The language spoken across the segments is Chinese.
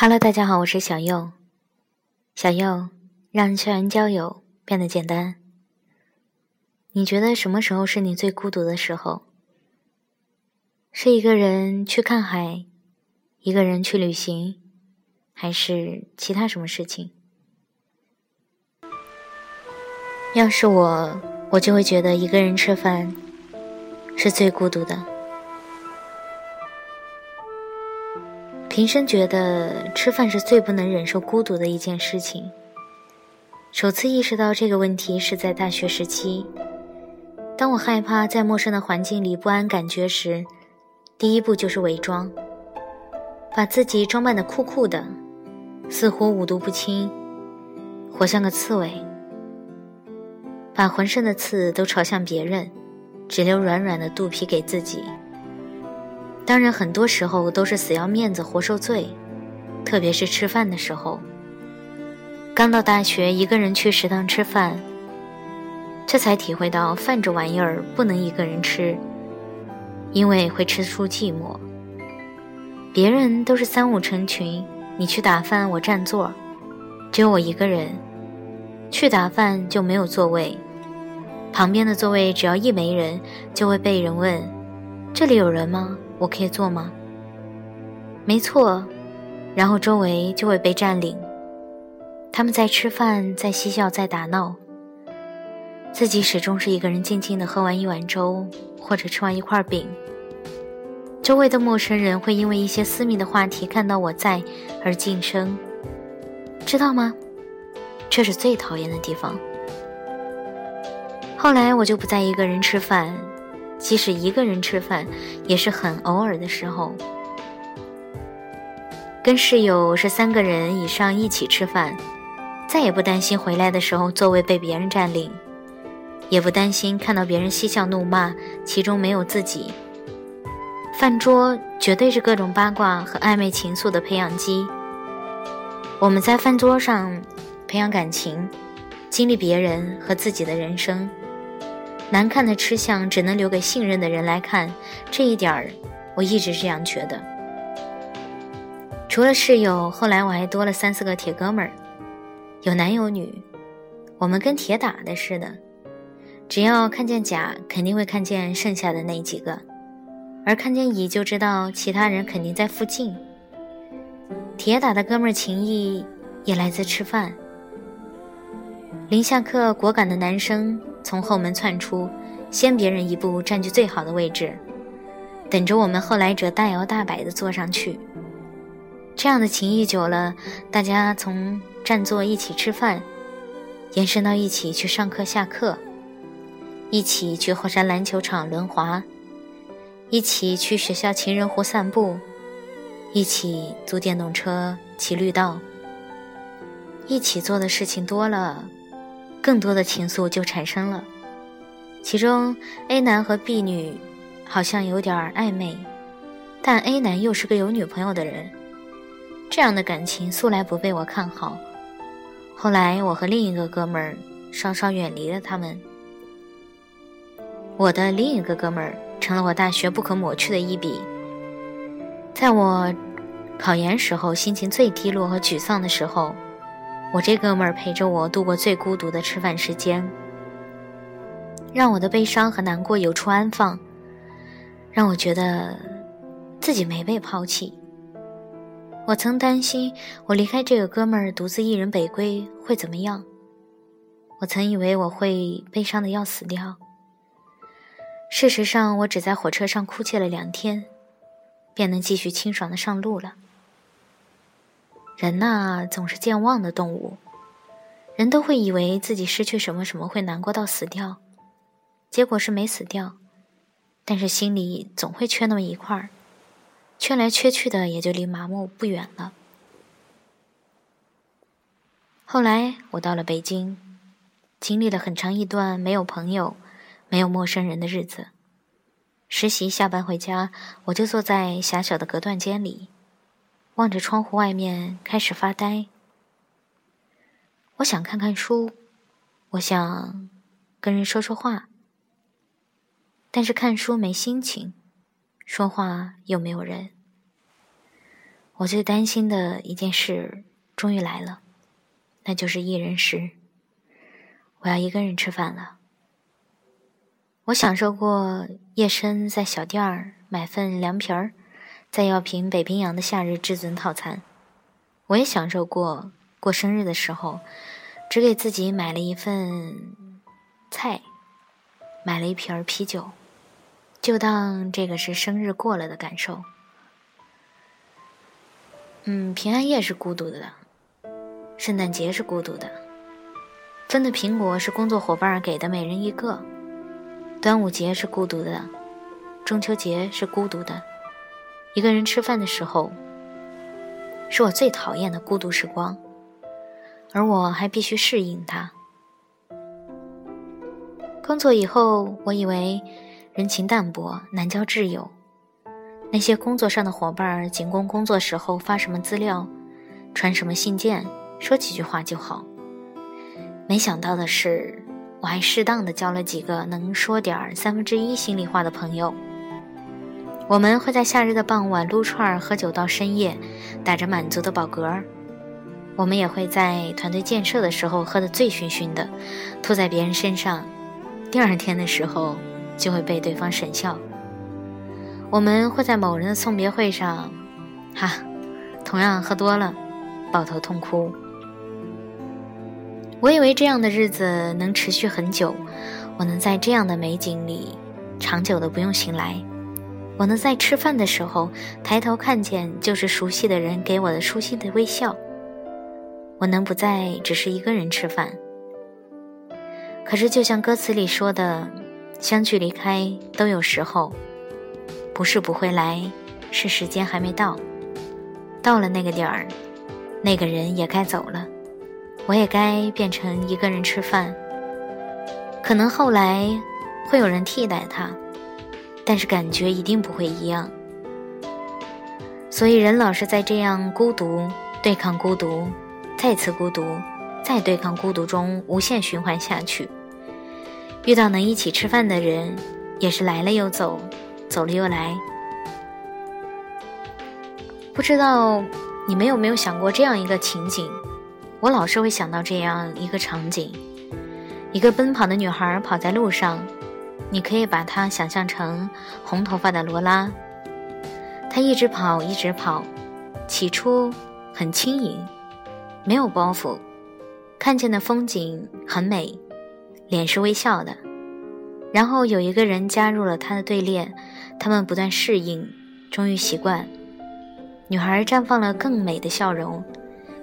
Hello，大家好，我是小右。小右让校园交友变得简单。你觉得什么时候是你最孤独的时候？是一个人去看海，一个人去旅行，还是其他什么事情？要是我，我就会觉得一个人吃饭是最孤独的。平生觉得吃饭是最不能忍受孤独的一件事情。首次意识到这个问题是在大学时期，当我害怕在陌生的环境里不安感觉时，第一步就是伪装，把自己装扮的酷酷的，似乎五毒不侵，活像个刺猬，把浑身的刺都朝向别人，只留软软的肚皮给自己。当然，很多时候都是死要面子活受罪，特别是吃饭的时候。刚到大学，一个人去食堂吃饭，这才体会到饭这玩意儿不能一个人吃，因为会吃出寂寞。别人都是三五成群，你去打饭，我占座，只有我一个人去打饭就没有座位，旁边的座位只要一没人，就会被人问：“这里有人吗？”我可以做吗？没错，然后周围就会被占领。他们在吃饭，在嬉笑，在打闹，自己始终是一个人静静的喝完一碗粥，或者吃完一块饼。周围的陌生人会因为一些私密的话题看到我在而晋升，知道吗？这是最讨厌的地方。后来我就不再一个人吃饭。即使一个人吃饭，也是很偶尔的时候。跟室友是三个人以上一起吃饭，再也不担心回来的时候座位被别人占领，也不担心看到别人嬉笑怒骂，其中没有自己。饭桌绝对是各种八卦和暧昧情愫的培养基。我们在饭桌上培养感情，经历别人和自己的人生。难看的吃相只能留给信任的人来看，这一点儿我一直这样觉得。除了室友，后来我还多了三四个铁哥们儿，有男有女，我们跟铁打的似的，只要看见甲，肯定会看见剩下的那几个，而看见乙就知道其他人肯定在附近。铁打的哥们儿情谊也来自吃饭。临下课，果敢的男生。从后门窜出，先别人一步占据最好的位置，等着我们后来者大摇大摆地坐上去。这样的情谊久了，大家从占座一起吃饭，延伸到一起去上课下课，一起去后山篮球场轮滑，一起去学校情人湖散步，一起租电动车骑绿道，一起做的事情多了。更多的情愫就产生了，其中 A 男和 B 女好像有点暧昧，但 A 男又是个有女朋友的人，这样的感情素来不被我看好。后来我和另一个哥们儿稍稍远离了他们，我的另一个哥们儿成了我大学不可抹去的一笔。在我考研时候心情最低落和沮丧的时候。我这哥们儿陪着我度过最孤独的吃饭时间，让我的悲伤和难过有处安放，让我觉得自己没被抛弃。我曾担心我离开这个哥们儿独自一人北归会怎么样，我曾以为我会悲伤的要死掉。事实上，我只在火车上哭泣了两天，便能继续清爽的上路了。人呐，总是健忘的动物。人都会以为自己失去什么什么会难过到死掉，结果是没死掉，但是心里总会缺那么一块儿，缺来缺去的也就离麻木不远了。后来我到了北京，经历了很长一段没有朋友、没有陌生人的日子。实习下班回家，我就坐在狭小的隔断间里。望着窗户外面，开始发呆。我想看看书，我想跟人说说话，但是看书没心情，说话又没有人。我最担心的一件事终于来了，那就是一人食。我要一个人吃饭了。我享受过夜深在小店儿买份凉皮儿，再要瓶北冰洋的夏日至尊套餐。我也享受过过生日的时候，只给自己买了一份菜，买了一瓶啤酒，就当这个是生日过了的感受。嗯，平安夜是孤独的，圣诞节是孤独的，分的苹果是工作伙伴给的，每人一个。端午节是孤独的，中秋节是孤独的，一个人吃饭的时候，是我最讨厌的孤独时光，而我还必须适应它。工作以后，我以为人情淡薄，难交挚友。那些工作上的伙伴，仅供工作时候发什么资料、传什么信件、说几句话就好。没想到的是，我还适当的交了几个能说点三分之一心里话的朋友。我们会在夏日的傍晚撸串喝酒到深夜，打着满足的饱嗝。我们也会在团队建设的时候喝得醉醺醺的，吐在别人身上，第二天的时候就会被对方审笑。我们会在某人的送别会上，哈，同样喝多了，抱头痛哭。我以为这样的日子能持续很久，我能在这样的美景里长久的不用醒来，我能在吃饭的时候抬头看见就是熟悉的人给我的熟悉的微笑，我能不再只是一个人吃饭。可是就像歌词里说的，相聚离开都有时候。不是不会来，是时间还没到。到了那个点儿，那个人也该走了，我也该变成一个人吃饭。可能后来会有人替代他，但是感觉一定不会一样。所以人老是在这样孤独、对抗孤独、再次孤独、再对抗孤独中无限循环下去。遇到能一起吃饭的人，也是来了又走。走了又来，不知道你们有没有想过这样一个情景？我老是会想到这样一个场景：一个奔跑的女孩跑在路上，你可以把它想象成红头发的罗拉。她一直跑，一直跑，起初很轻盈，没有包袱，看见的风景很美，脸是微笑的。然后有一个人加入了她的队列。他们不断适应，终于习惯。女孩绽放了更美的笑容，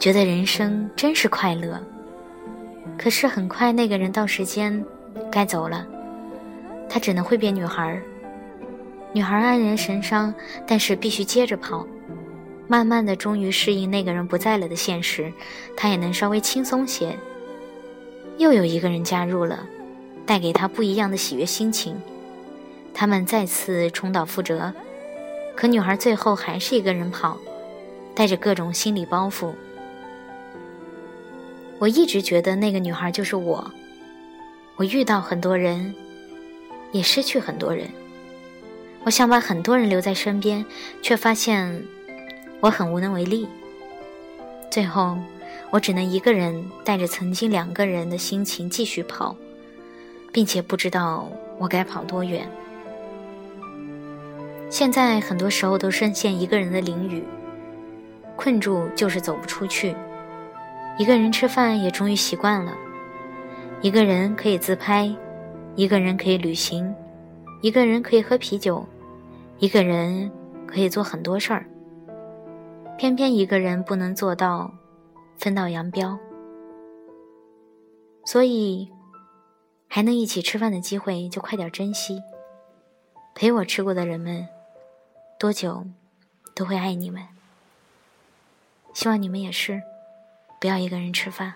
觉得人生真是快乐。可是很快，那个人到时间该走了，他只能会变女孩。女孩黯然神伤，但是必须接着跑。慢慢的，终于适应那个人不在了的现实，她也能稍微轻松些。又有一个人加入了，带给她不一样的喜悦心情。他们再次重蹈覆辙，可女孩最后还是一个人跑，带着各种心理包袱。我一直觉得那个女孩就是我。我遇到很多人，也失去很多人。我想把很多人留在身边，却发现我很无能为力。最后，我只能一个人带着曾经两个人的心情继续跑，并且不知道我该跑多远。现在很多时候都深陷一个人的囹圄，困住就是走不出去。一个人吃饭也终于习惯了，一个人可以自拍，一个人可以旅行，一个人可以喝啤酒，一个人可以做很多事儿。偏偏一个人不能做到分道扬镳，所以还能一起吃饭的机会就快点珍惜。陪我吃过的人们。多久都会爱你们，希望你们也是，不要一个人吃饭。